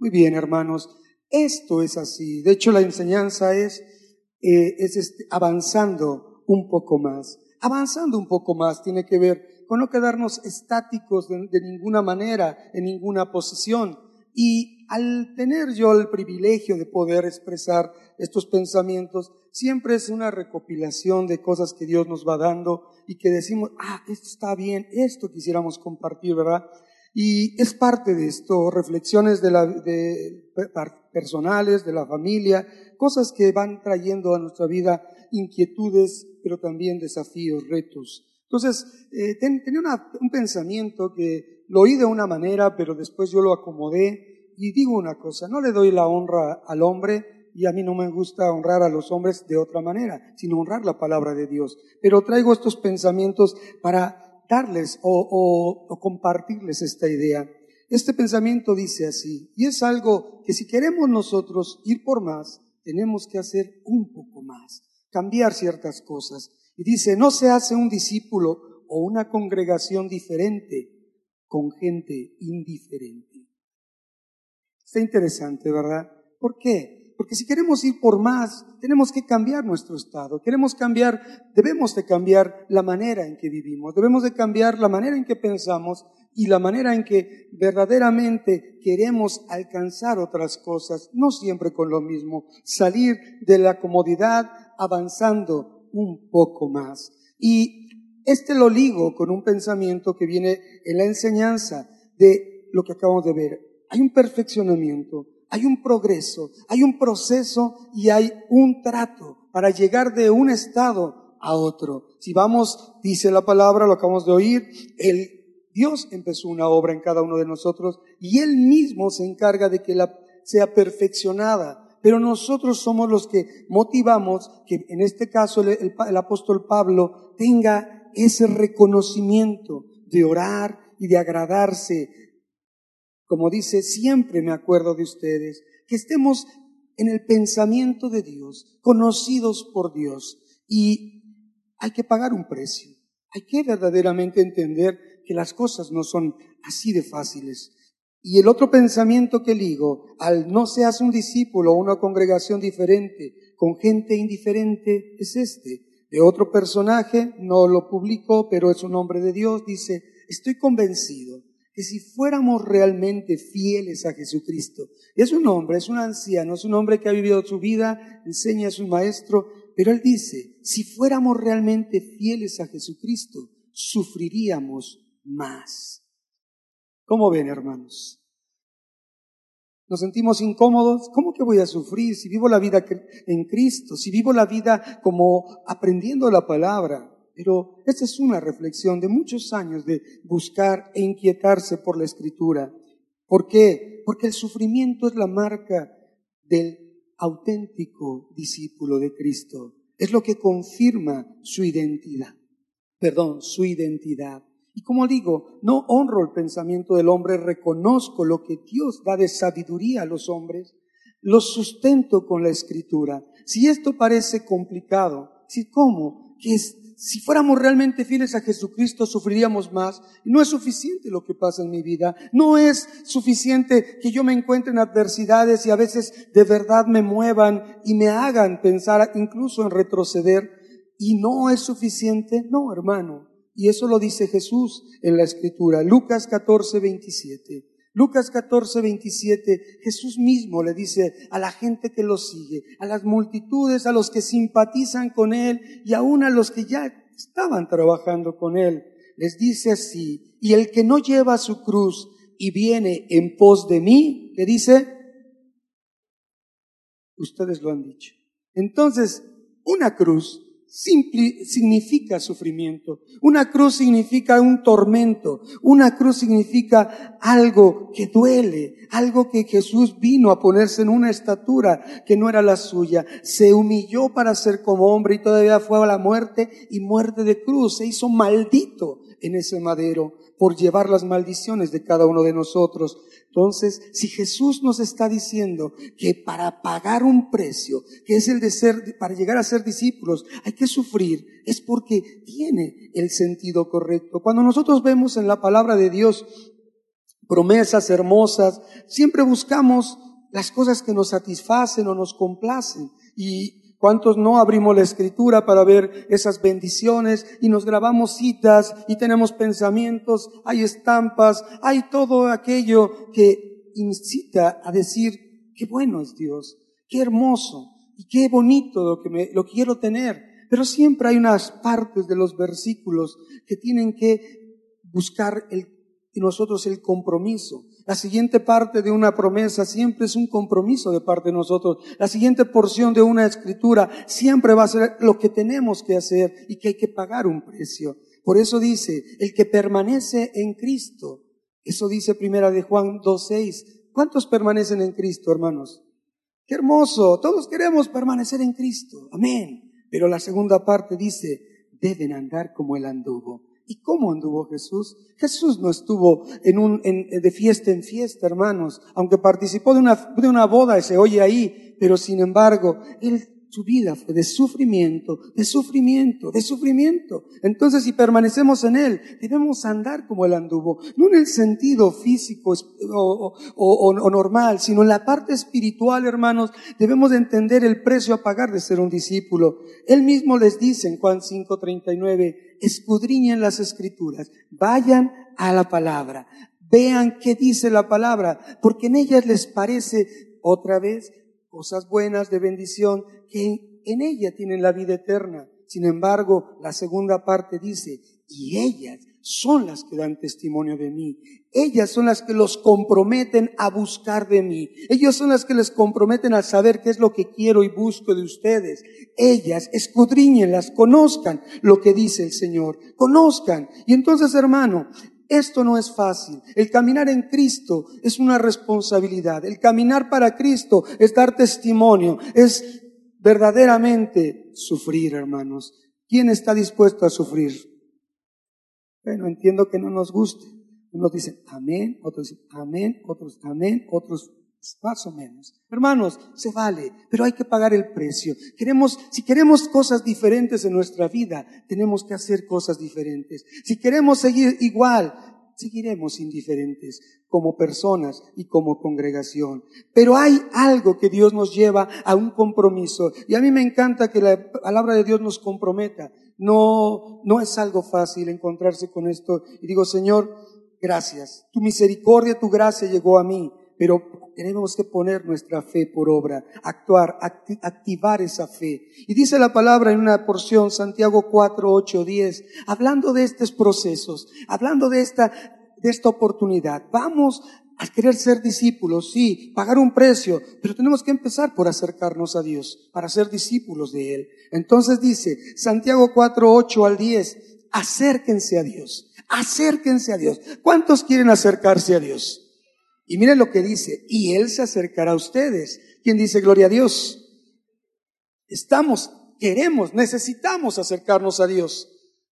Muy bien, hermanos, esto es así. De hecho, la enseñanza es, eh, es este, avanzando un poco más. Avanzando un poco más tiene que ver con no quedarnos estáticos de, de ninguna manera, en ninguna posición. Y al tener yo el privilegio de poder expresar estos pensamientos, siempre es una recopilación de cosas que Dios nos va dando y que decimos, ah, esto está bien, esto quisiéramos compartir, ¿verdad? Y es parte de esto, reflexiones de la, de, personales, de la familia, cosas que van trayendo a nuestra vida inquietudes, pero también desafíos, retos. Entonces, eh, tenía un pensamiento que lo oí de una manera, pero después yo lo acomodé y digo una cosa, no le doy la honra al hombre y a mí no me gusta honrar a los hombres de otra manera, sino honrar la palabra de Dios. Pero traigo estos pensamientos para darles o, o, compartirles esta idea. Este pensamiento dice así, y es algo que si queremos nosotros ir por más, tenemos que hacer un poco más, cambiar ciertas cosas. Y dice, no se hace un discípulo o una congregación diferente con gente indiferente. Está interesante, ¿verdad? ¿Por qué? Porque si queremos ir por más, tenemos que cambiar nuestro estado. Queremos cambiar, debemos de cambiar la manera en que vivimos, debemos de cambiar la manera en que pensamos y la manera en que verdaderamente queremos alcanzar otras cosas, no siempre con lo mismo, salir de la comodidad avanzando un poco más. Y este lo ligo con un pensamiento que viene en la enseñanza de lo que acabamos de ver. Hay un perfeccionamiento, hay un progreso, hay un proceso y hay un trato para llegar de un estado a otro. Si vamos, dice la palabra, lo acabamos de oír, el Dios empezó una obra en cada uno de nosotros y Él mismo se encarga de que la sea perfeccionada. Pero nosotros somos los que motivamos que en este caso el, el apóstol Pablo tenga ese reconocimiento de orar y de agradarse como dice, siempre me acuerdo de ustedes, que estemos en el pensamiento de Dios, conocidos por Dios. Y hay que pagar un precio. Hay que verdaderamente entender que las cosas no son así de fáciles. Y el otro pensamiento que ligo, al no seas un discípulo o una congregación diferente, con gente indiferente, es este. De otro personaje, no lo publicó, pero es un hombre de Dios, dice, estoy convencido si fuéramos realmente fieles a Jesucristo, es un hombre, es un anciano, es un hombre que ha vivido su vida, enseña a su maestro, pero él dice, si fuéramos realmente fieles a Jesucristo, sufriríamos más. ¿Cómo ven, hermanos? Nos sentimos incómodos. ¿Cómo que voy a sufrir si vivo la vida en Cristo? Si vivo la vida como aprendiendo la palabra. Pero esta es una reflexión de muchos años de buscar e inquietarse por la escritura. ¿Por qué? Porque el sufrimiento es la marca del auténtico discípulo de Cristo. Es lo que confirma su identidad. Perdón, su identidad. Y como digo, no honro el pensamiento del hombre, reconozco lo que Dios da de sabiduría a los hombres, lo sustento con la escritura. Si esto parece complicado, si cómo, que es si fuéramos realmente fieles a Jesucristo, sufriríamos más. No es suficiente lo que pasa en mi vida. No es suficiente que yo me encuentre en adversidades y a veces de verdad me muevan y me hagan pensar incluso en retroceder. Y no es suficiente. No, hermano. Y eso lo dice Jesús en la Escritura. Lucas 14, 27. Lucas 14, 27, Jesús mismo le dice a la gente que lo sigue, a las multitudes, a los que simpatizan con Él y aún a los que ya estaban trabajando con Él, les dice así, y el que no lleva su cruz y viene en pos de mí, le dice, ustedes lo han dicho. Entonces, una cruz significa sufrimiento. Una cruz significa un tormento. Una cruz significa algo que duele, algo que Jesús vino a ponerse en una estatura que no era la suya. Se humilló para ser como hombre y todavía fue a la muerte y muerte de cruz. Se hizo maldito en ese madero por llevar las maldiciones de cada uno de nosotros. Entonces, si Jesús nos está diciendo que para pagar un precio, que es el de ser, para llegar a ser discípulos, hay que sufrir, es porque tiene el sentido correcto. Cuando nosotros vemos en la palabra de Dios, promesas hermosas, siempre buscamos las cosas que nos satisfacen o nos complacen. Y cuántos no abrimos la escritura para ver esas bendiciones y nos grabamos citas y tenemos pensamientos, hay estampas, hay todo aquello que incita a decir, qué bueno es Dios, qué hermoso y qué bonito lo que me, lo quiero tener. Pero siempre hay unas partes de los versículos que tienen que buscar el, nosotros el compromiso. La siguiente parte de una promesa siempre es un compromiso de parte de nosotros. La siguiente porción de una escritura siempre va a ser lo que tenemos que hacer y que hay que pagar un precio. Por eso dice, el que permanece en Cristo. Eso dice primera de Juan 2.6. ¿Cuántos permanecen en Cristo, hermanos? Qué hermoso. Todos queremos permanecer en Cristo. Amén. Pero la segunda parte dice, deben andar como Él anduvo. ¿Y cómo anduvo Jesús? Jesús no estuvo en un, de fiesta en fiesta, hermanos, aunque participó de una, de una boda, se oye ahí, pero sin embargo, Él su vida fue de sufrimiento, de sufrimiento, de sufrimiento. Entonces, si permanecemos en Él, debemos andar como Él anduvo, no en el sentido físico o, o, normal, sino en la parte espiritual, hermanos. Debemos de entender el precio a pagar de ser un discípulo. Él mismo les dice en Juan 5:39, escudriñen las escrituras, vayan a la palabra, vean qué dice la palabra, porque en ellas les parece otra vez cosas buenas de bendición que en ella tienen la vida eterna. Sin embargo, la segunda parte dice, y ellas son las que dan testimonio de mí. Ellas son las que los comprometen a buscar de mí. Ellas son las que les comprometen a saber qué es lo que quiero y busco de ustedes. Ellas escudriñenlas, conozcan lo que dice el Señor. Conozcan. Y entonces, hermano, esto no es fácil. El caminar en Cristo es una responsabilidad. El caminar para Cristo es dar testimonio, es verdaderamente sufrir, hermanos. ¿Quién está dispuesto a sufrir? Bueno, entiendo que no nos guste. Unos dicen amén, otros dicen amén, otros amén, otros más o menos. Hermanos, se vale, pero hay que pagar el precio. Queremos, si queremos cosas diferentes en nuestra vida, tenemos que hacer cosas diferentes. Si queremos seguir igual, seguiremos indiferentes como personas y como congregación. Pero hay algo que Dios nos lleva a un compromiso. Y a mí me encanta que la palabra de Dios nos comprometa. No, no es algo fácil encontrarse con esto. Y digo, Señor, gracias. Tu misericordia, tu gracia llegó a mí pero tenemos que poner nuestra fe por obra, actuar, activar esa fe. Y dice la palabra en una porción, Santiago 4, 8, 10, hablando de estos procesos, hablando de esta, de esta oportunidad. Vamos a querer ser discípulos, sí, pagar un precio, pero tenemos que empezar por acercarnos a Dios, para ser discípulos de Él. Entonces dice, Santiago 4, 8 al 10, acérquense a Dios, acérquense a Dios. ¿Cuántos quieren acercarse a Dios? Y miren lo que dice, y Él se acercará a ustedes. ¿Quién dice gloria a Dios? Estamos, queremos, necesitamos acercarnos a Dios,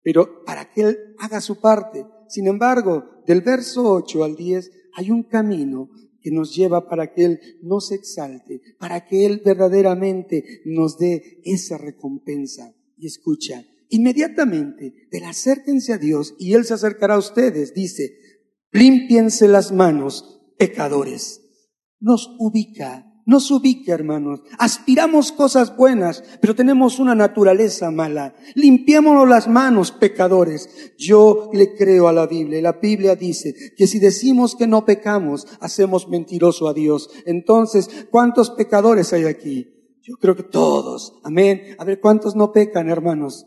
pero para que Él haga su parte. Sin embargo, del verso 8 al 10 hay un camino que nos lleva para que Él no se exalte, para que Él verdaderamente nos dé esa recompensa. Y escucha, inmediatamente del acérquense a Dios y Él se acercará a ustedes, dice, límpiense las manos pecadores. Nos ubica, nos ubica, hermanos. Aspiramos cosas buenas, pero tenemos una naturaleza mala. Limpiémonos las manos, pecadores. Yo le creo a la Biblia. La Biblia dice que si decimos que no pecamos, hacemos mentiroso a Dios. Entonces, ¿cuántos pecadores hay aquí? Yo creo que todos. Amén. A ver, ¿cuántos no pecan, hermanos?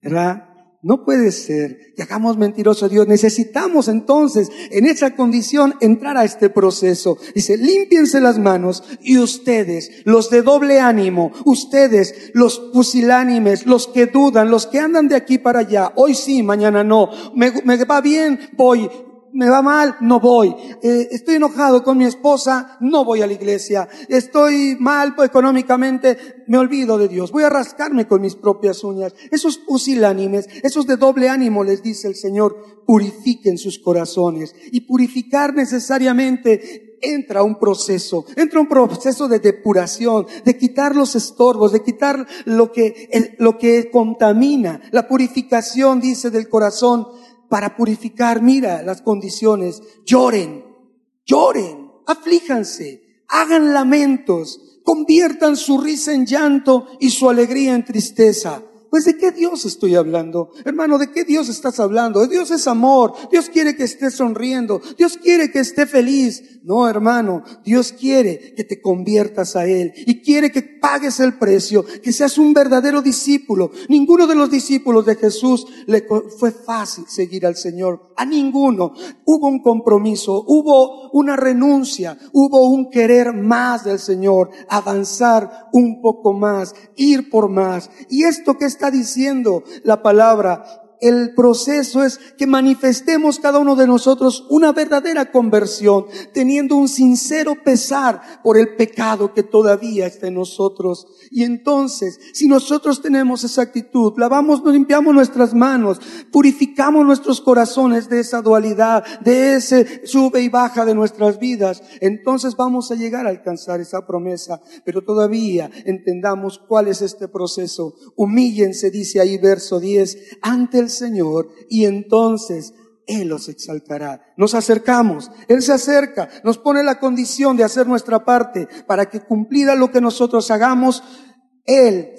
¿Verdad? No puede ser que hagamos mentiroso a Dios. Necesitamos entonces, en esa condición, entrar a este proceso. Dice, límpiense las manos y ustedes, los de doble ánimo, ustedes, los pusilánimes, los que dudan, los que andan de aquí para allá, hoy sí, mañana no, me, me va bien, voy, me va mal, no voy. Eh, estoy enojado con mi esposa, no voy a la iglesia. Estoy mal económicamente, me olvido de Dios. Voy a rascarme con mis propias uñas. Esos pusilánimes, esos de doble ánimo, les dice el Señor, purifiquen sus corazones. Y purificar necesariamente entra un proceso, entra un proceso de depuración, de quitar los estorbos, de quitar lo que, lo que contamina. La purificación, dice, del corazón para purificar, mira las condiciones, lloren, lloren, aflíjanse, hagan lamentos, conviertan su risa en llanto y su alegría en tristeza. Pues de qué Dios estoy hablando? Hermano, ¿de qué Dios estás hablando? Dios es amor. Dios quiere que estés sonriendo. Dios quiere que esté feliz. No, hermano, Dios quiere que te conviertas a Él y quiere que pagues el precio, que seas un verdadero discípulo. Ninguno de los discípulos de Jesús le fue fácil seguir al Señor. A ninguno. Hubo un compromiso, hubo una renuncia, hubo un querer más del Señor, avanzar un poco más, ir por más. Y esto que está diciendo la palabra el proceso es que manifestemos cada uno de nosotros una verdadera conversión, teniendo un sincero pesar por el pecado que todavía está en nosotros. Y entonces, si nosotros tenemos esa actitud, lavamos, limpiamos nuestras manos, purificamos nuestros corazones de esa dualidad, de ese sube y baja de nuestras vidas, entonces vamos a llegar a alcanzar esa promesa. Pero todavía entendamos cuál es este proceso. Humíllense, dice ahí verso 10, ante el Señor y entonces Él los exaltará. Nos acercamos, Él se acerca, nos pone la condición de hacer nuestra parte para que cumplida lo que nosotros hagamos, Él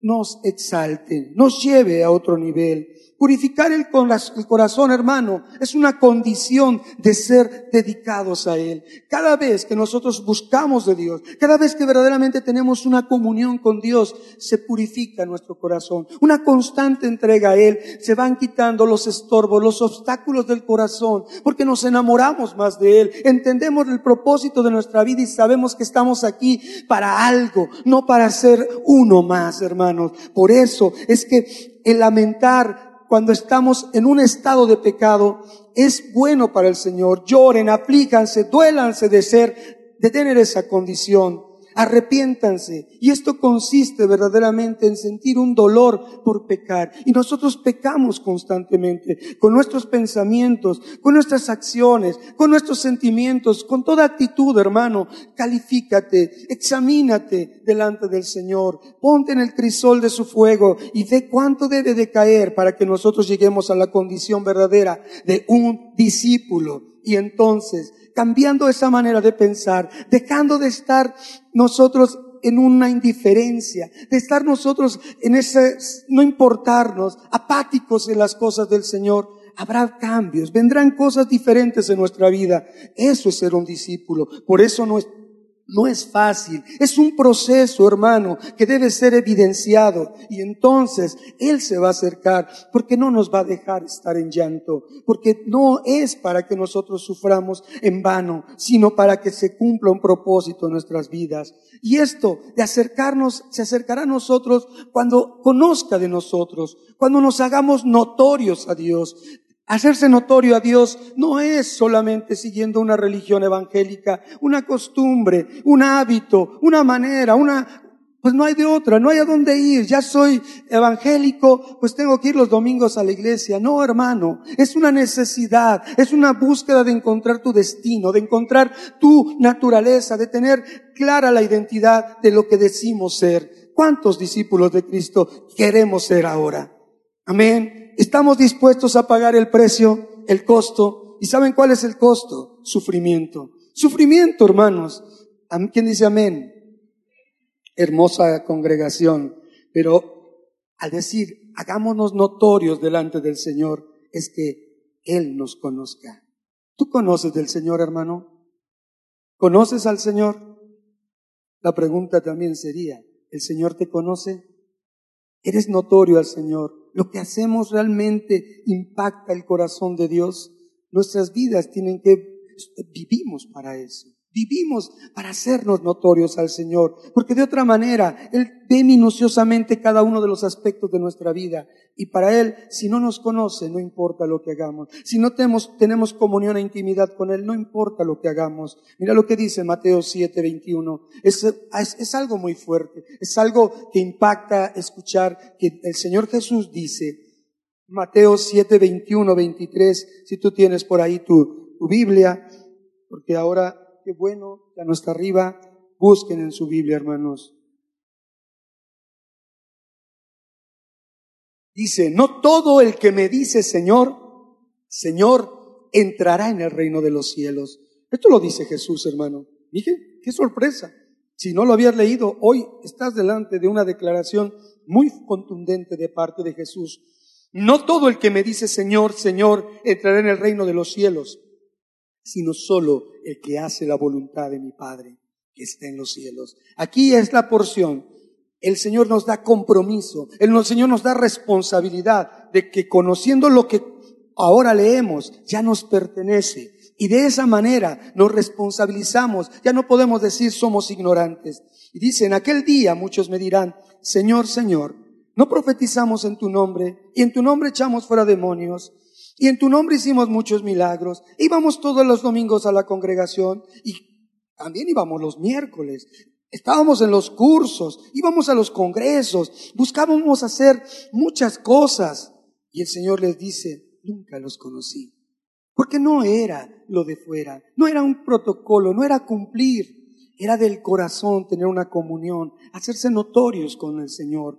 nos exalte, nos lleve a otro nivel. Purificar el, corazón, hermano, es una condición de ser dedicados a Él. Cada vez que nosotros buscamos de Dios, cada vez que verdaderamente tenemos una comunión con Dios, se purifica nuestro corazón. Una constante entrega a Él, se van quitando los estorbos, los obstáculos del corazón, porque nos enamoramos más de Él, entendemos el propósito de nuestra vida y sabemos que estamos aquí para algo, no para ser uno más, hermanos. Por eso es que el lamentar cuando estamos en un estado de pecado es bueno para el Señor. Lloren, aplícanse, duélanse de ser, de tener esa condición arrepiéntanse. Y esto consiste verdaderamente en sentir un dolor por pecar. Y nosotros pecamos constantemente con nuestros pensamientos, con nuestras acciones, con nuestros sentimientos, con toda actitud, hermano. Califícate, examínate delante del Señor, ponte en el crisol de su fuego y ve cuánto debe de caer para que nosotros lleguemos a la condición verdadera de un discípulo. Y entonces cambiando esa manera de pensar, dejando de estar nosotros en una indiferencia, de estar nosotros en ese, no importarnos, apáticos en las cosas del Señor. Habrá cambios, vendrán cosas diferentes en nuestra vida. Eso es ser un discípulo. Por eso no es, no es fácil, es un proceso, hermano, que debe ser evidenciado. Y entonces Él se va a acercar porque no nos va a dejar estar en llanto, porque no es para que nosotros suframos en vano, sino para que se cumpla un propósito en nuestras vidas. Y esto de acercarnos, se acercará a nosotros cuando conozca de nosotros, cuando nos hagamos notorios a Dios, Hacerse notorio a Dios no es solamente siguiendo una religión evangélica, una costumbre, un hábito, una manera, una, pues no hay de otra, no hay a dónde ir. Ya soy evangélico, pues tengo que ir los domingos a la iglesia. No, hermano, es una necesidad, es una búsqueda de encontrar tu destino, de encontrar tu naturaleza, de tener clara la identidad de lo que decimos ser. ¿Cuántos discípulos de Cristo queremos ser ahora? Amén estamos dispuestos a pagar el precio, el costo. ¿Y saben cuál es el costo? Sufrimiento. Sufrimiento, hermanos. ¿Quién dice amén? Hermosa congregación. Pero al decir, hagámonos notorios delante del Señor, es que Él nos conozca. ¿Tú conoces del Señor, hermano? ¿Conoces al Señor? La pregunta también sería, ¿el Señor te conoce? ¿Eres notorio al Señor? Lo que hacemos realmente impacta el corazón de Dios. Nuestras vidas tienen que, vivimos para eso. Vivimos para hacernos notorios al Señor, porque de otra manera Él ve minuciosamente cada uno de los aspectos de nuestra vida y para Él, si no nos conoce, no importa lo que hagamos. Si no tenemos, tenemos comunión e intimidad con Él, no importa lo que hagamos. Mira lo que dice Mateo 7, 21. Es, es, algo muy fuerte, es algo que impacta escuchar que el Señor Jesús dice, Mateo 7, 21, 23, si tú tienes por ahí tu, tu Biblia, porque ahora qué bueno, ya no está arriba. Busquen en su Biblia, hermanos. Dice, no todo el que me dice Señor, Señor, entrará en el reino de los cielos, Esto lo dice Jesús, hermano. Dije, qué sorpresa. Si no lo habías leído, hoy estás delante de una declaración muy contundente de parte de Jesús. No todo el que me dice Señor, Señor, entrará en el reino de los cielos, sino solo el que hace la voluntad de mi Padre que está en los cielos. Aquí es la porción. El Señor nos da compromiso, el Señor nos da responsabilidad de que conociendo lo que ahora leemos ya nos pertenece. Y de esa manera nos responsabilizamos. Ya no podemos decir somos ignorantes. Y dice, en aquel día muchos me dirán, Señor, Señor, no profetizamos en tu nombre y en tu nombre echamos fuera demonios y en tu nombre hicimos muchos milagros. Íbamos todos los domingos a la congregación y también íbamos los miércoles. Estábamos en los cursos, íbamos a los congresos, buscábamos hacer muchas cosas. Y el Señor les dice, nunca los conocí. Porque no era lo de fuera, no era un protocolo, no era cumplir, era del corazón tener una comunión, hacerse notorios con el Señor.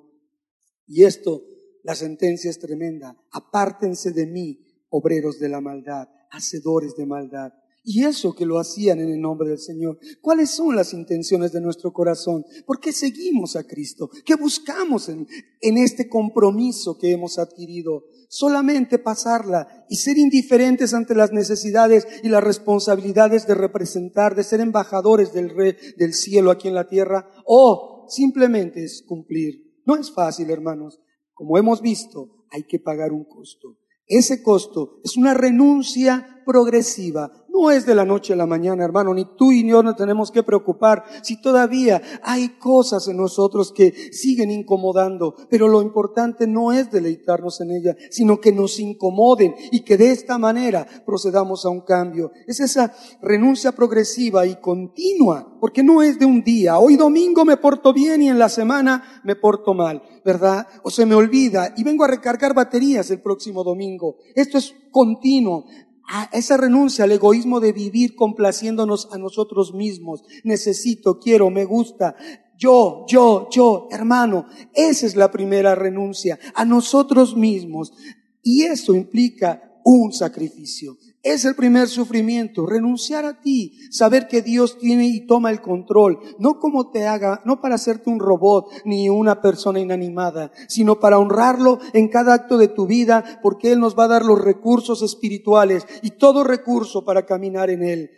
Y esto, la sentencia es tremenda. Apártense de mí, obreros de la maldad, hacedores de maldad. Y eso que lo hacían en el nombre del Señor. ¿Cuáles son las intenciones de nuestro corazón? ¿Por qué seguimos a Cristo? ¿Qué buscamos en, en este compromiso que hemos adquirido? Solamente pasarla y ser indiferentes ante las necesidades y las responsabilidades de representar, de ser embajadores del Rey del cielo aquí en la tierra, o simplemente es cumplir. No es fácil, hermanos. Como hemos visto, hay que pagar un costo. Ese costo es una renuncia progresiva, no es de la noche a la mañana, hermano, ni tú y yo nos tenemos que preocupar si todavía hay cosas en nosotros que siguen incomodando, pero lo importante no es deleitarnos en ella, sino que nos incomoden y que de esta manera procedamos a un cambio. Es esa renuncia progresiva y continua, porque no es de un día, hoy domingo me porto bien y en la semana me porto mal, ¿verdad? O se me olvida y vengo a recargar baterías el próximo domingo. Esto es continuo a esa renuncia al egoísmo de vivir complaciéndonos a nosotros mismos. Necesito, quiero, me gusta. Yo, yo, yo, hermano, esa es la primera renuncia a nosotros mismos. Y eso implica un sacrificio. Es el primer sufrimiento, renunciar a ti, saber que Dios tiene y toma el control, no como te haga, no para hacerte un robot ni una persona inanimada, sino para honrarlo en cada acto de tu vida, porque Él nos va a dar los recursos espirituales y todo recurso para caminar en Él.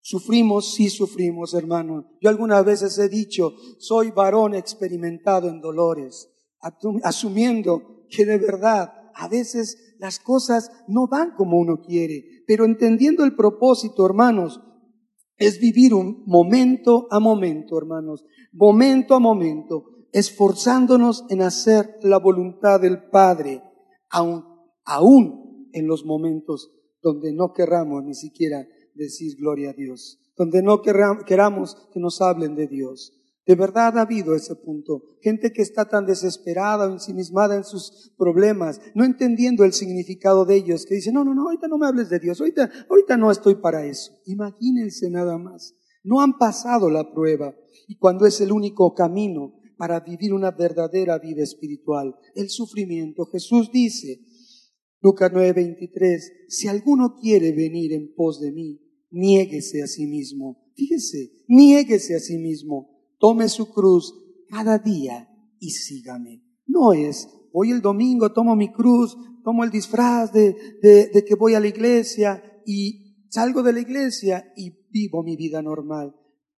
Sufrimos, sí sufrimos, hermano. Yo algunas veces he dicho, soy varón experimentado en dolores, asumiendo que de verdad a veces las cosas no van como uno quiere, pero entendiendo el propósito, hermanos, es vivir un momento a momento, hermanos, momento a momento, esforzándonos en hacer la voluntad del Padre, aun, en los momentos donde no querramos ni siquiera decir gloria a Dios, donde no queramos que nos hablen de Dios. De verdad ha habido ese punto. Gente que está tan desesperada o ensimismada en sus problemas, no entendiendo el significado de ellos, que dice, no, no, no, ahorita no me hables de Dios, ahorita, ahorita no estoy para eso. Imagínense nada más. No han pasado la prueba. Y cuando es el único camino para vivir una verdadera vida espiritual, el sufrimiento, Jesús dice, Lucas 9:23, si alguno quiere venir en pos de mí, niéguese a sí mismo. Fíjese, niéguese a sí mismo tome su cruz cada día y sígame. No es, hoy el domingo tomo mi cruz, tomo el disfraz de, de, que voy a la iglesia y salgo de la iglesia y vivo mi vida normal.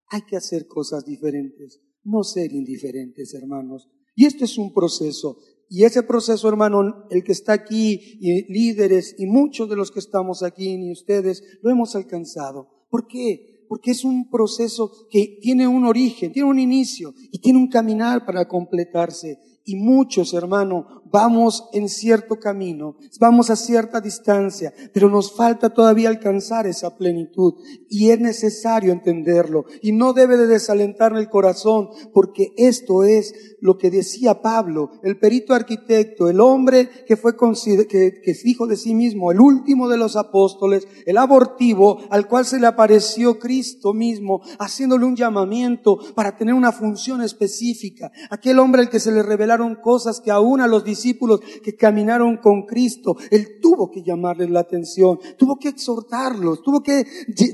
Hay que hacer cosas diferentes, no ser indiferentes, hermanos. Y esto es un proceso. Y ese proceso, hermano, el que está aquí, y líderes, y muchos de los que estamos aquí, y ustedes, lo hemos alcanzado. ¿Por qué? Porque es un proceso que tiene un origen, tiene un inicio y tiene un caminar para completarse. Y muchos, hermano, vamos en cierto camino, vamos a cierta distancia, pero nos falta todavía alcanzar esa plenitud y es necesario entenderlo. Y no debe de desalentar el corazón porque esto es lo que decía Pablo, el perito arquitecto, el hombre que fue que, que dijo de sí mismo, el último de los apóstoles, el abortivo al cual se le apareció Cristo mismo, haciéndole un llamamiento para tener una función específica, aquel hombre al que se le revelaron cosas que aún a los discípulos discípulos que caminaron con Cristo, Él tuvo que llamarles la atención, tuvo que exhortarlos, tuvo que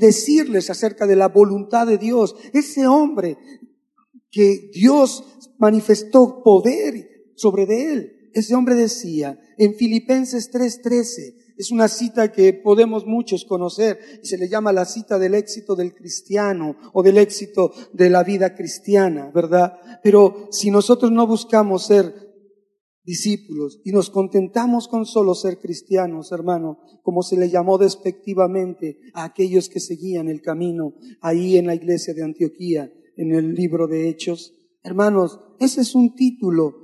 decirles acerca de la voluntad de Dios. Ese hombre que Dios manifestó poder sobre de él. Ese hombre decía en Filipenses 3:13, es una cita que podemos muchos conocer y se le llama la cita del éxito del cristiano o del éxito de la vida cristiana, ¿verdad? Pero si nosotros no buscamos ser discípulos y nos contentamos con solo ser cristianos, hermano, como se le llamó despectivamente a aquellos que seguían el camino ahí en la iglesia de Antioquía, en el libro de Hechos, hermanos, ese es un título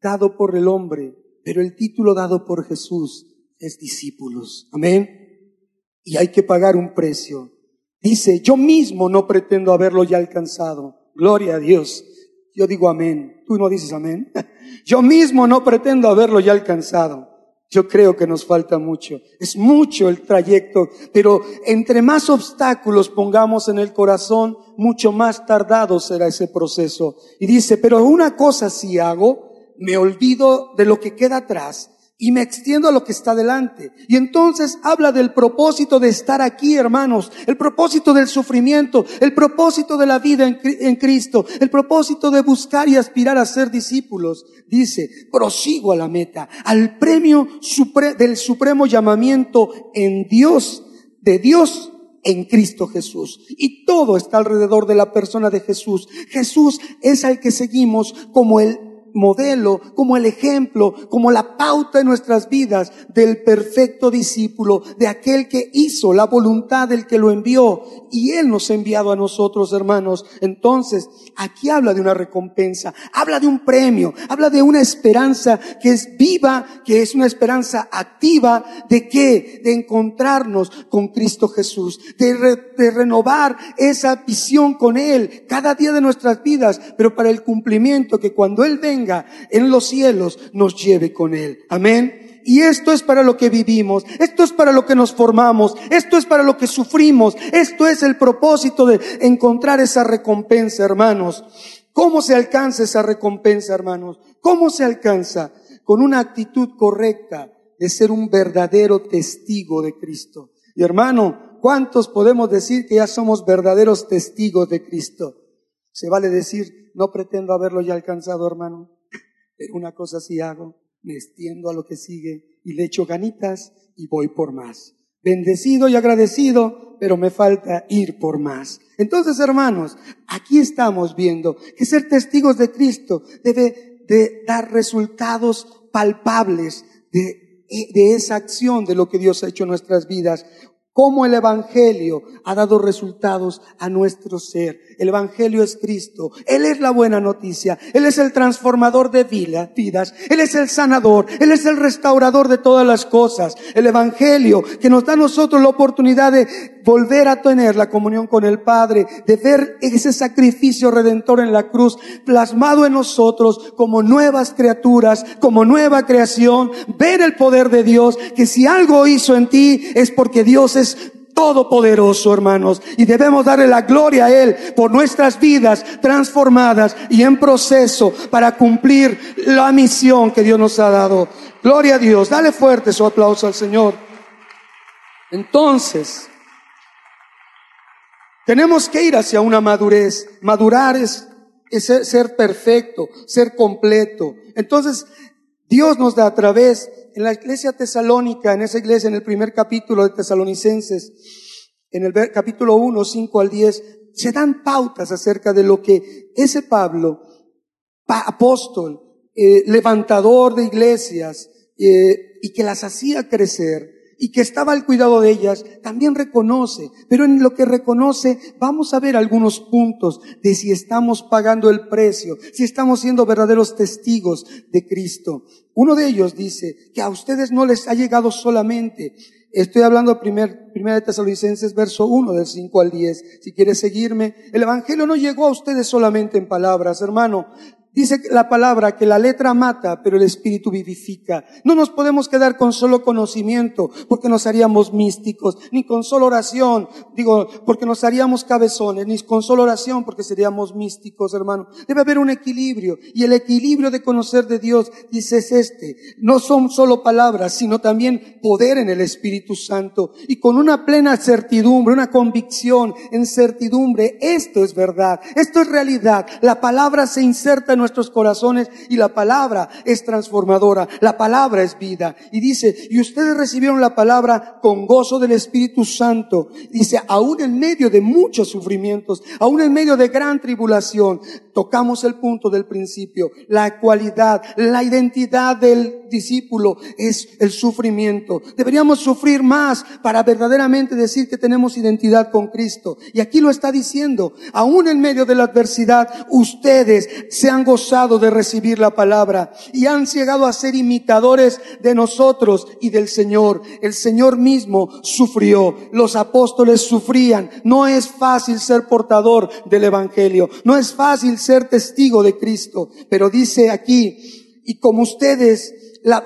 dado por el hombre, pero el título dado por Jesús es discípulos. Amén. Y hay que pagar un precio. Dice, yo mismo no pretendo haberlo ya alcanzado. Gloria a Dios. Yo digo amén. Tú no dices amén. Yo mismo no pretendo haberlo ya alcanzado. Yo creo que nos falta mucho. Es mucho el trayecto, pero entre más obstáculos pongamos en el corazón, mucho más tardado será ese proceso. Y dice, pero una cosa sí hago, me olvido de lo que queda atrás y me extiendo a lo que está delante. Y entonces habla del propósito de estar aquí, hermanos, el propósito del sufrimiento, el propósito de la vida en, Cristo, el propósito de buscar y aspirar a ser discípulos. Dice, prosigo a la meta, al premio del supremo llamamiento en Dios, de Dios en Cristo Jesús. Y todo está alrededor de la persona de Jesús. Jesús es al que seguimos como el modelo, como el ejemplo, como la pauta en nuestras vidas del perfecto discípulo, de aquel que hizo la voluntad del que lo envió y Él nos ha enviado a nosotros, hermanos. Entonces, aquí habla de una recompensa, habla de un premio, habla de una esperanza que es viva, que es una esperanza activa de qué? De encontrarnos con Cristo Jesús, de, de renovar esa visión con Él cada día de nuestras vidas, pero para el cumplimiento que cuando Él venga, en los cielos nos lleve con Él. Amén. Y esto es para lo que vivimos, esto es para lo que nos formamos, esto es para lo que sufrimos, esto es el propósito de encontrar esa recompensa, hermanos. ¿Cómo se alcanza esa recompensa, hermanos? ¿Cómo se alcanza? Con una actitud correcta de ser un verdadero testigo de Cristo. Y hermano, ¿cuántos podemos decir que ya somos verdaderos testigos de Cristo? Se vale decir, no pretendo haberlo ya alcanzado, hermano, pero una cosa sí hago, me extiendo a lo que sigue y le echo ganitas y voy por más. Bendecido y agradecido, pero me falta ir por más. Entonces, hermanos, aquí estamos viendo que ser testigos de Cristo debe de dar resultados palpables de, de esa acción de lo que Dios ha hecho en nuestras vidas cómo el Evangelio ha dado resultados a nuestro ser. El Evangelio es Cristo. Él es la buena noticia. Él es el transformador de vidas. Él es el sanador. Él es el restaurador de todas las cosas. El Evangelio que nos da a nosotros la oportunidad de volver a tener la comunión con el Padre, de ver ese sacrificio redentor en la cruz plasmado en nosotros como nuevas criaturas, como nueva creación, ver el poder de Dios, que si algo hizo en ti es porque Dios es todopoderoso, hermanos, y debemos darle la gloria a Él por nuestras vidas transformadas y en proceso para cumplir la misión que Dios nos ha dado. Gloria a Dios, dale fuerte su aplauso al Señor. Entonces, tenemos que ir hacia una madurez. Madurar es, ser, perfecto, ser completo. Entonces, Dios nos da a través, en la iglesia tesalónica, en esa iglesia, en el primer capítulo de Tesalonicenses, en el capítulo 1, 5 al 10, se dan pautas acerca de lo que ese Pablo, apóstol, eh, levantador de iglesias, eh, y que las hacía crecer, y que estaba al cuidado de ellas, también reconoce, pero en lo que reconoce vamos a ver algunos puntos de si estamos pagando el precio, si estamos siendo verdaderos testigos de Cristo. Uno de ellos dice que a ustedes no les ha llegado solamente Estoy hablando primer, primera de Tesalonicenses, verso 1, del 5 al 10. Si quieres seguirme, el Evangelio no llegó a ustedes solamente en palabras, hermano. Dice la palabra que la letra mata, pero el espíritu vivifica. No nos podemos quedar con solo conocimiento, porque nos haríamos místicos, ni con solo oración, digo, porque nos haríamos cabezones, ni con solo oración, porque seríamos místicos, hermano. Debe haber un equilibrio, y el equilibrio de conocer de Dios, dice, es este. No son solo palabras, sino también poder en el Espíritu Santo, y con una plena certidumbre, una convicción en certidumbre, esto es verdad, esto es realidad. La palabra se inserta en nuestros corazones y la palabra es transformadora, la palabra es vida. Y dice, y ustedes recibieron la palabra con gozo del Espíritu Santo. Dice, aún en medio de muchos sufrimientos, aún en medio de gran tribulación, tocamos el punto del principio, la cualidad, la identidad del discípulo es el sufrimiento. Deberíamos sufrir más para verdaderamente decir que tenemos identidad con Cristo. Y aquí lo está diciendo, aún en medio de la adversidad, ustedes se han de recibir la palabra y han llegado a ser imitadores de nosotros y del Señor. El Señor mismo sufrió, los apóstoles sufrían. No es fácil ser portador del Evangelio, no es fácil ser testigo de Cristo, pero dice aquí, y como ustedes, la,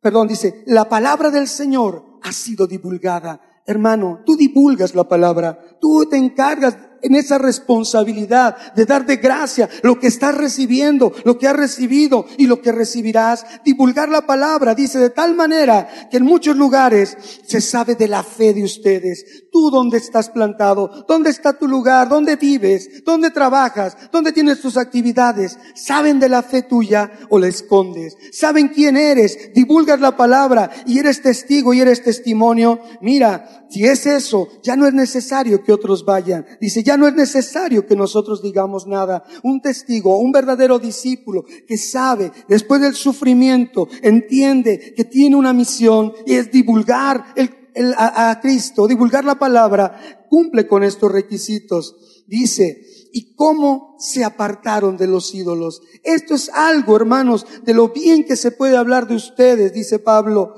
perdón, dice, la palabra del Señor ha sido divulgada. Hermano, tú divulgas la palabra, tú te encargas en esa responsabilidad de dar de gracia lo que estás recibiendo, lo que has recibido y lo que recibirás. Divulgar la palabra, dice, de tal manera que en muchos lugares se sabe de la fe de ustedes. Tú dónde estás plantado, dónde está tu lugar, dónde vives, dónde trabajas, dónde tienes tus actividades. ¿Saben de la fe tuya o la escondes? ¿Saben quién eres? Divulgas la palabra y eres testigo y eres testimonio. Mira, si es eso, ya no es necesario que otros vayan. Dice, no es necesario que nosotros digamos nada. Un testigo, un verdadero discípulo que sabe después del sufrimiento, entiende que tiene una misión y es divulgar a Cristo, divulgar la palabra, cumple con estos requisitos. Dice, y cómo se apartaron de los ídolos. Esto es algo, hermanos, de lo bien que se puede hablar de ustedes, dice Pablo.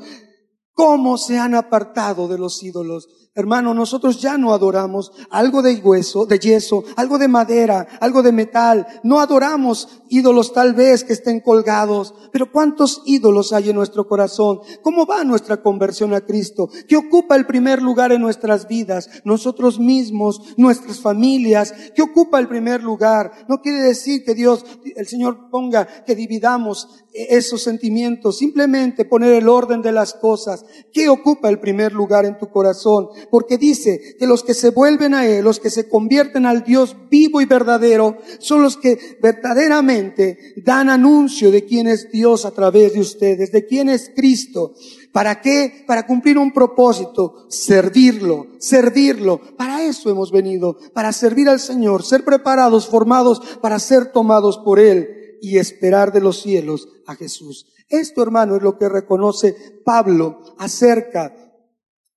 ¿Cómo se han apartado de los ídolos? Hermano, nosotros ya no adoramos algo de hueso, de yeso, algo de madera, algo de metal. No adoramos ídolos tal vez que estén colgados. Pero ¿cuántos ídolos hay en nuestro corazón? ¿Cómo va nuestra conversión a Cristo? ¿Qué ocupa el primer lugar en nuestras vidas? Nosotros mismos, nuestras familias. ¿Qué ocupa el primer lugar? No quiere decir que Dios, el Señor ponga que dividamos esos sentimientos. Simplemente poner el orden de las cosas. ¿Qué ocupa el primer lugar en tu corazón? Porque dice que los que se vuelven a Él, los que se convierten al Dios vivo y verdadero, son los que verdaderamente dan anuncio de quién es Dios a través de ustedes, de quién es Cristo. ¿Para qué? Para cumplir un propósito, servirlo, servirlo. Para eso hemos venido, para servir al Señor, ser preparados, formados para ser tomados por Él y esperar de los cielos a Jesús. Esto, hermano, es lo que reconoce Pablo acerca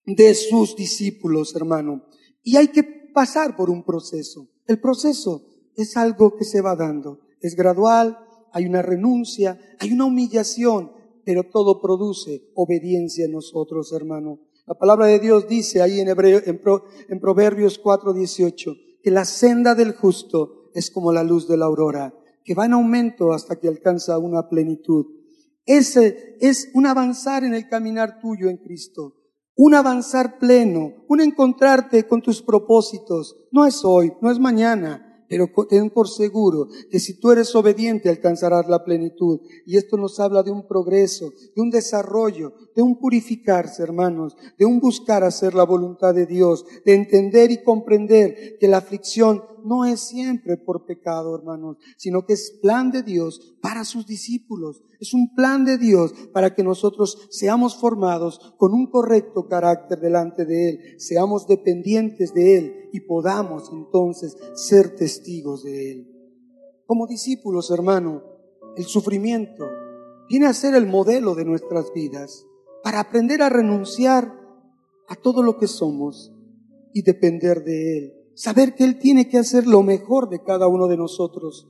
de sus discípulos, hermano. Y hay que pasar por un proceso. El proceso es algo que se va dando. Es gradual, hay una renuncia, hay una humillación, pero todo produce obediencia en nosotros, hermano. La palabra de Dios dice ahí en, Hebreo, en, 4:18 que la senda del justo es como la luz de la aurora, que va en aumento hasta que alcanza una plenitud. Ese es un avanzar en el caminar tuyo en Cristo un avanzar pleno, un encontrarte con tus propósitos. No es hoy, no es mañana, pero ten por seguro que si tú eres obediente alcanzarás la plenitud. Y esto nos habla de un progreso, de un desarrollo, de un purificarse, hermanos, de un buscar hacer la voluntad de Dios, de entender y comprender que la aflicción no es siempre por pecado, hermanos, sino que es plan de Dios para sus discípulos. Es un plan de Dios para que nosotros seamos formados con un correcto carácter delante de Él, seamos dependientes de Él y podamos entonces ser testigos de Él. Como discípulos, hermano, el sufrimiento viene a ser el modelo de nuestras vidas para aprender a renunciar a todo lo que somos y depender de Él saber que Él tiene que hacer lo mejor de cada uno de nosotros.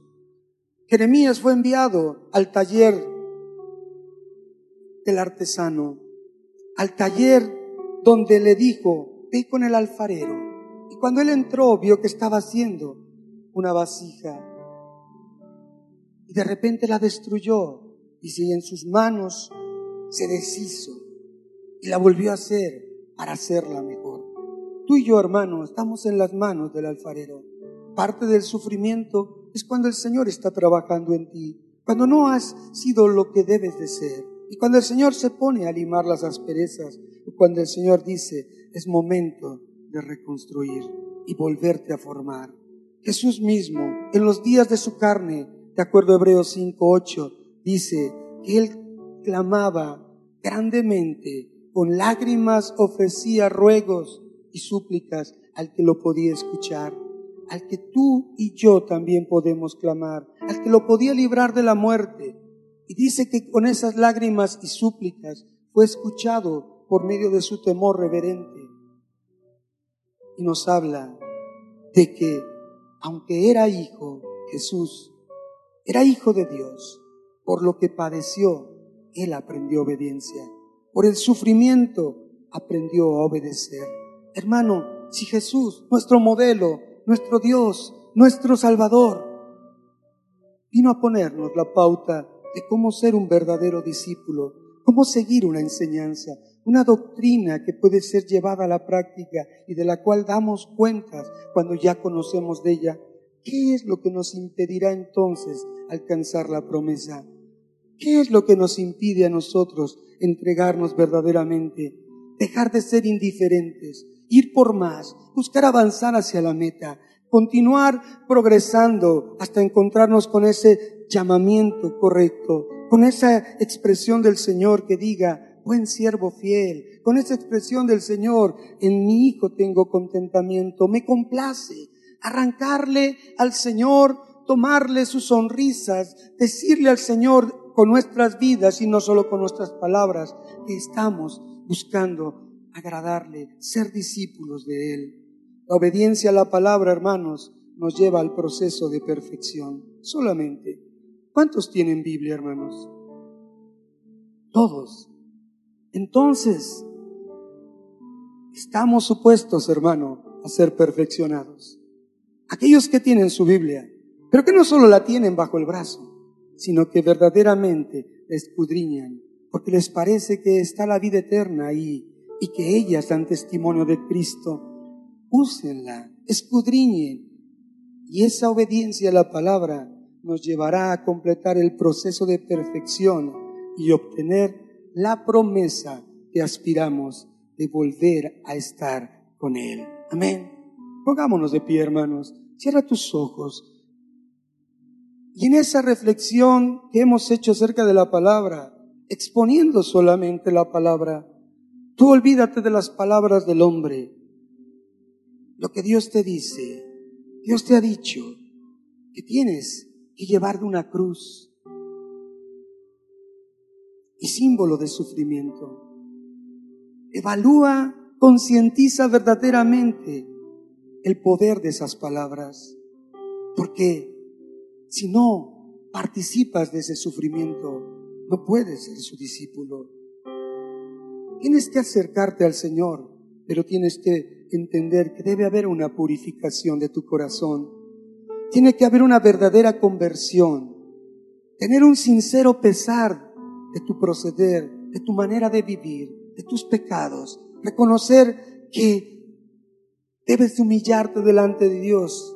Jeremías fue enviado al taller del artesano, al taller donde le dijo, ve con el alfarero. Y cuando él entró, vio que estaba haciendo una vasija. y de repente la destruyó. Y si en sus manos se deshizo y la volvió a hacer para hacerla mejor. Tú y yo, hermano, estamos en las manos del alfarero. Parte del sufrimiento es cuando el Señor está trabajando en ti, cuando no has sido lo que debes de ser. Y cuando el Señor se pone a limar las asperezas, o cuando el Señor dice, es momento de reconstruir y volverte a formar. Jesús mismo, en los días de su carne, de acuerdo a Hebreos 5.8, dice que Él clamaba grandemente, con lágrimas ofrecía ruegos y súplicas al que lo podía escuchar, al que tú y yo también podemos clamar, al que lo podía librar de la muerte. Y dice que con esas lágrimas y súplicas fue escuchado por medio de su temor reverente. Y nos habla de que aunque era hijo, Jesús, era hijo de Dios, por lo que padeció, él aprendió obediencia. Por el sufrimiento aprendió a obedecer. Hermano, si Jesús, nuestro modelo, nuestro Dios, nuestro Salvador, vino a ponernos la pauta de cómo ser un verdadero discípulo, cómo seguir una enseñanza, una doctrina que puede ser llevada a la práctica y de la cual damos cuentas cuando ya conocemos de ella, ¿qué es lo que nos impedirá entonces alcanzar la promesa? ¿Qué es lo que nos impide a nosotros entregarnos verdaderamente? Dejar de ser indiferentes, ir por más, buscar avanzar hacia la meta, continuar progresando hasta encontrarnos con ese llamamiento correcto, con esa expresión del Señor que diga, buen siervo fiel, con esa expresión del Señor, en mi hijo tengo contentamiento, me complace arrancarle al Señor, tomarle sus sonrisas, decirle al Señor con nuestras vidas y no solo con nuestras palabras, que estamos buscando agradarle, ser discípulos de Él. La obediencia a la palabra, hermanos, nos lleva al proceso de perfección. Solamente. ¿Cuántos tienen Biblia, hermanos? Todos. Entonces, estamos supuestos, hermano, a ser perfeccionados. Aquellos que tienen su Biblia, pero que no solo la tienen bajo el brazo, sino que verdaderamente la escudriñan, porque les parece que está la vida eterna ahí y que ellas dan testimonio de Cristo. Úsenla, escudriñen, y esa obediencia a la palabra nos llevará a completar el proceso de perfección y obtener la promesa que aspiramos de volver a estar con Él. Amén. Pongámonos de pie, hermanos. Cierra tus ojos. Y en esa reflexión que hemos hecho acerca de la palabra, exponiendo solamente la palabra, tú olvídate de las palabras del hombre. Lo que Dios te dice, Dios te ha dicho que tienes que llevar de una cruz, y símbolo de sufrimiento. Evalúa, concientiza verdaderamente el poder de esas palabras, porque si no participas de ese sufrimiento, no puedes ser su discípulo. Tienes que acercarte al Señor, pero tienes que entender que debe haber una purificación de tu corazón. Tiene que haber una verdadera conversión, tener un sincero pesar de tu proceder, de tu manera de vivir, de tus pecados. Reconocer que debes humillarte delante de Dios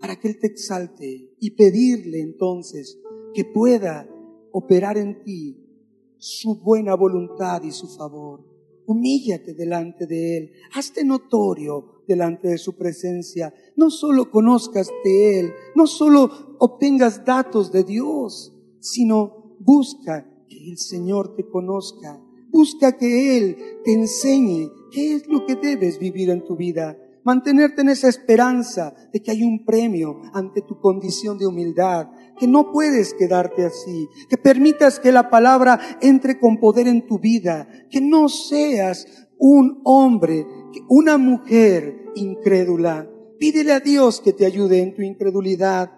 para que Él te exalte y pedirle entonces que pueda operar en ti su buena voluntad y su favor. Humíllate delante de Él, hazte notorio delante de su presencia. No solo conozcas de Él, no solo obtengas datos de Dios, sino busca que el Señor te conozca. Busca que Él te enseñe qué es lo que debes vivir en tu vida. Mantenerte en esa esperanza de que hay un premio ante tu condición de humildad, que no puedes quedarte así, que permitas que la palabra entre con poder en tu vida, que no seas un hombre, una mujer incrédula. Pídele a Dios que te ayude en tu incredulidad,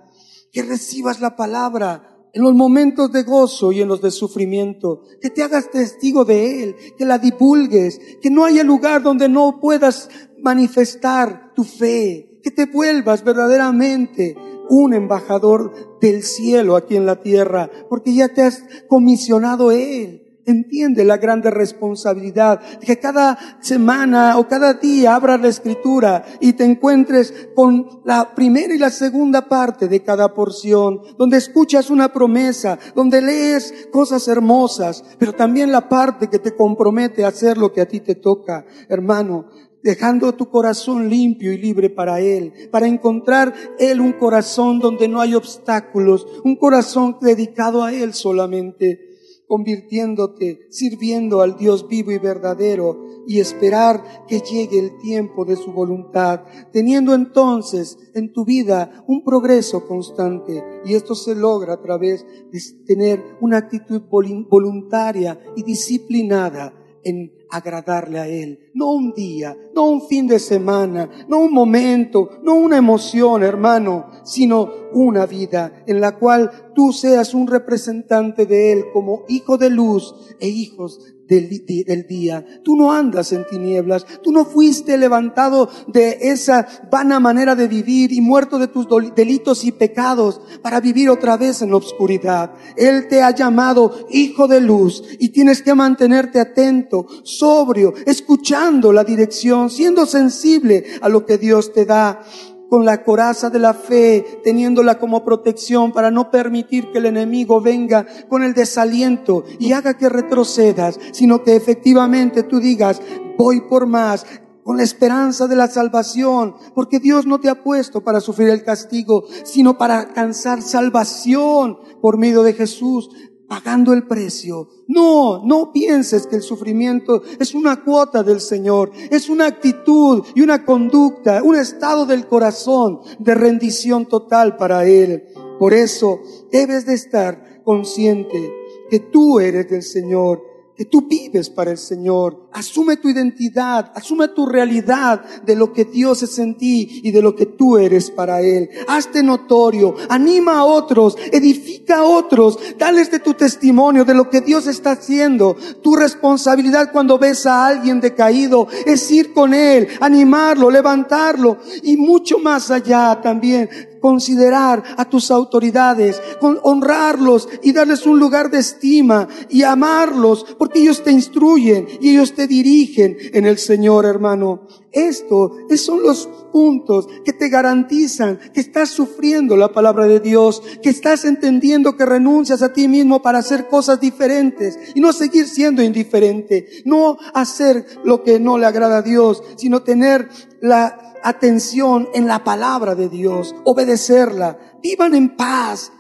que recibas la palabra en los momentos de gozo y en los de sufrimiento, que te hagas testigo de Él, que la divulgues, que no haya lugar donde no puedas manifestar tu fe, que te vuelvas verdaderamente un embajador del cielo aquí en la tierra, porque ya te has comisionado Él. Entiende la grande responsabilidad que cada semana o cada día abras la escritura y te encuentres con la primera y la segunda parte de cada porción, donde escuchas una promesa, donde lees cosas hermosas, pero también la parte que te compromete a hacer lo que a ti te toca. Hermano, dejando tu corazón limpio y libre para Él, para encontrar Él un corazón donde no hay obstáculos, un corazón dedicado a Él solamente convirtiéndote, sirviendo al Dios vivo y verdadero y esperar que llegue el tiempo de su voluntad, teniendo entonces en tu vida un progreso constante. Y esto se logra a través de tener una actitud voluntaria y disciplinada en agradarle a Él. No un día, no un fin de semana, no un momento, no una emoción, hermano, sino una vida en la cual tú seas un representante de Él como hijo de luz e hijos del, día. Tú no andas en tinieblas. Tú no fuiste levantado de esa vana manera de vivir y muerto de tus delitos y pecados para vivir otra vez en la oscuridad. Él te ha llamado hijo de luz y tienes que mantenerte atento, sobrio, escuchando la dirección, siendo sensible a lo que Dios te da con la coraza de la fe, teniéndola como protección para no permitir que el enemigo venga con el desaliento y haga que retrocedas, sino que efectivamente tú digas, voy por más, con la esperanza de la salvación, porque Dios no te ha puesto para sufrir el castigo, sino para alcanzar salvación por medio de Jesús pagando el precio. No, no pienses que el sufrimiento es una cuota del Señor, es una actitud y una conducta, un estado del corazón de rendición total para Él. Por eso debes de estar consciente que tú eres del Señor que tú vives para el Señor. Asume tu identidad, asume tu realidad de lo que Dios es en ti y de lo que tú eres para Él. Hazte notorio, anima a otros, edifica a otros, dales de tu testimonio de lo que Dios está haciendo. Tu responsabilidad cuando ves a alguien decaído es ir con Él, animarlo, levantarlo y mucho más allá también considerar a tus autoridades, honrarlos y darles un lugar de estima y amarlos, porque ellos te instruyen y ellos te dirigen en el Señor, hermano. Esto son los puntos que te garantizan que estás sufriendo la palabra de Dios, que estás entendiendo que renuncias a ti mismo para hacer cosas diferentes y no seguir siendo indiferente, no hacer lo que no le agrada a Dios, sino tener la atención en la palabra de Dios, obedecerla, vivan en paz,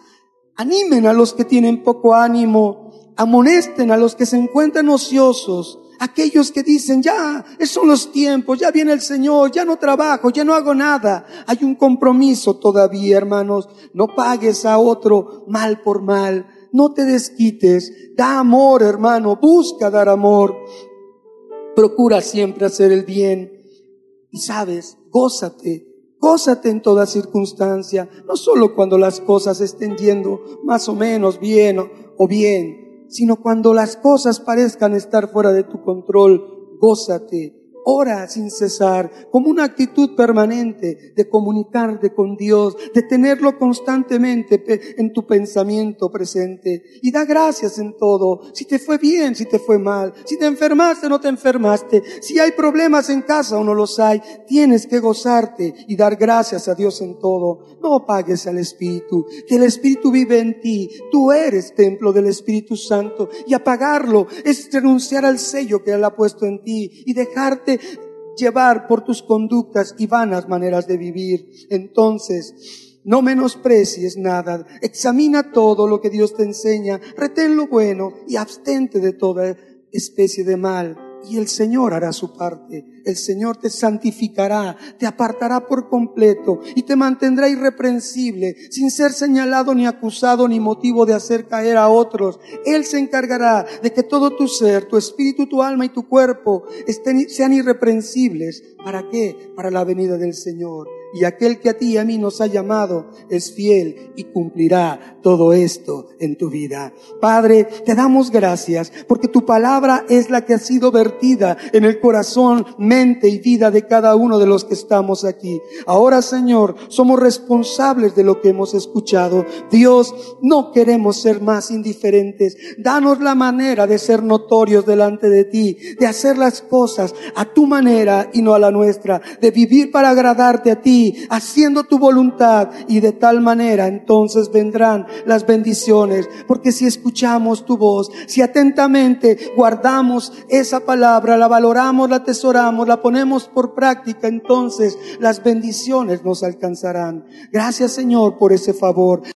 animen a los que tienen poco ánimo, amonesten a los que se encuentran ociosos, aquellos que dicen, ya, son los tiempos, ya viene el Señor, ya no trabajo, ya no hago nada. Hay un compromiso todavía, hermanos. No pagues a otro mal por mal. No te desquites. Da amor, hermano. Busca dar amor. Procura siempre hacer el bien. Y sabes, gózate, gózate en toda circunstancia, no solo cuando las cosas estén yendo más o menos bien o, bien, sino cuando las cosas parezcan estar fuera de tu control, gózate, Ora sin cesar, como una actitud permanente de comunicarte con Dios, de tenerlo constantemente en tu pensamiento presente. Y da gracias en todo. Si te fue bien, si te fue mal, si te enfermaste o no te enfermaste, si hay problemas en casa o no los hay, tienes que gozarte y dar gracias a Dios en todo. No pagues al Espíritu, que el Espíritu vive en ti. Tú eres templo del Espíritu Santo y apagarlo es renunciar al sello que Él ha puesto en ti y dejarte llevar por tus conductas y vanas maneras de vivir. Entonces, no menosprecies nada, examina todo lo que Dios te enseña, retén lo bueno y abstente de toda especie de mal y el Señor hará su parte. El Señor te santificará, te apartará por completo y te mantendrá irreprensible, sin ser señalado ni acusado ni motivo de hacer caer a otros. Él se encargará de que todo tu ser, tu espíritu, tu alma y tu cuerpo estén, sean irreprensibles. ¿Para qué? Para la venida del Señor. Y aquel que a ti y a mí nos ha llamado es fiel y cumplirá todo esto en tu vida. Padre, te damos gracias porque tu palabra es la que ha sido vertida en el corazón, mente y vida de cada uno de los que estamos aquí. Ahora, Señor, somos responsables de lo que hemos escuchado. Dios, no queremos ser más indiferentes. Danos la manera de ser notorios delante de ti, de hacer las cosas a tu manera y no a la nuestra, de vivir para agradarte a haciendo tu voluntad y de tal manera entonces vendrán las bendiciones, porque si escuchamos tu voz, si atentamente guardamos esa palabra, la valoramos, la atesoramos, la ponemos por práctica, entonces las bendiciones nos alcanzarán. Gracias Señor por ese favor.